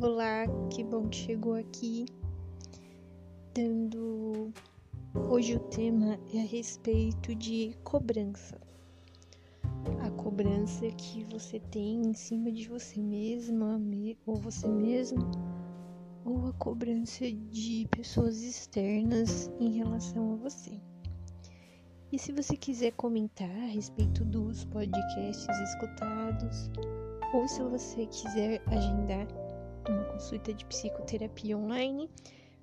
Olá, que bom que chegou aqui. Dando. Hoje o tema é a respeito de cobrança. A cobrança que você tem em cima de você mesma ou você mesmo, ou a cobrança de pessoas externas em relação a você. E se você quiser comentar a respeito dos podcasts escutados, ou se você quiser agendar uma consulta de psicoterapia online,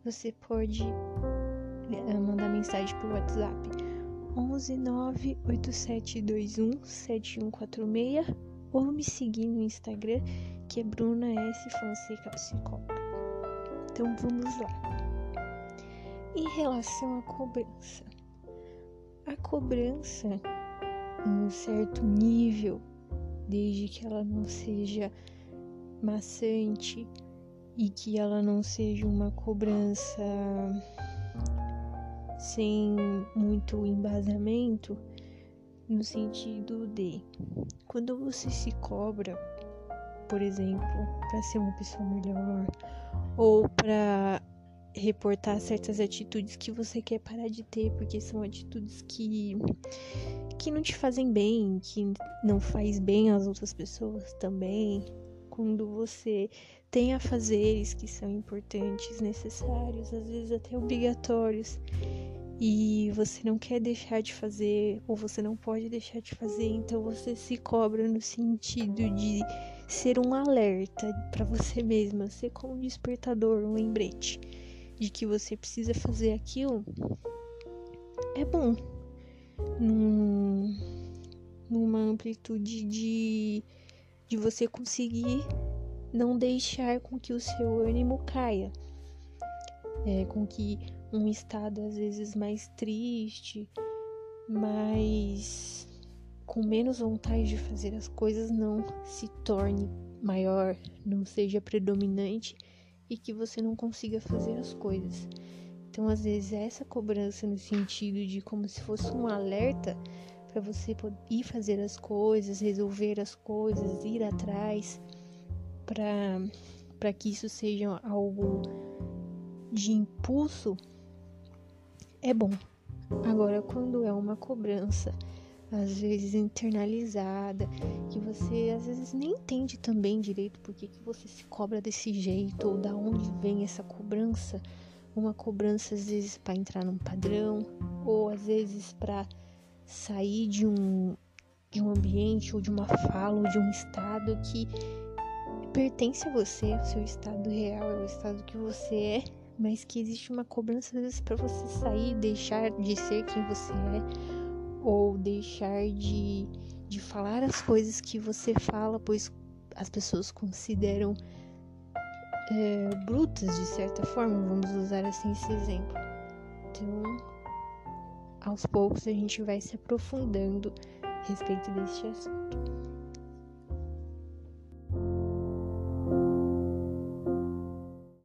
você pode eh, mandar mensagem por WhatsApp 11 98721 7146 ou me seguir no Instagram que é Bruna S Fonseca Psicóloga. Então vamos lá. Em relação à cobrança, a cobrança em um certo nível, desde que ela não seja maçante e que ela não seja uma cobrança sem muito embasamento, no sentido de quando você se cobra, por exemplo, para ser uma pessoa melhor ou para reportar certas atitudes que você quer parar de ter, porque são atitudes que que não te fazem bem, que não faz bem às outras pessoas também. Quando você tem afazeres que são importantes, necessários, às vezes até obrigatórios, e você não quer deixar de fazer, ou você não pode deixar de fazer, então você se cobra no sentido de ser um alerta para você mesma, ser como um despertador, um lembrete de que você precisa fazer aquilo, é bom. Num, numa amplitude de, de você conseguir não deixar com que o seu ânimo caia. É, com que um estado às vezes mais triste, mais com menos vontade de fazer as coisas não se torne maior, não seja predominante e que você não consiga fazer as coisas. Então, às vezes, essa cobrança no sentido de como se fosse um alerta para você ir fazer as coisas, resolver as coisas, ir atrás, para que isso seja algo de impulso, é bom. Agora, quando é uma cobrança às vezes internalizada, que você às vezes nem entende também direito por que, que você se cobra desse jeito ou da onde vem essa cobrança. Uma cobrança às vezes para entrar num padrão ou às vezes para sair de um de um ambiente ou de uma fala ou de um estado que pertence a você, o seu estado real é o estado que você é, mas que existe uma cobrança às vezes para você sair, deixar de ser quem você é ou deixar de, de falar as coisas que você fala, pois as pessoas consideram é, brutas de certa forma, vamos usar assim esse exemplo. Então, aos poucos a gente vai se aprofundando a respeito deste assunto.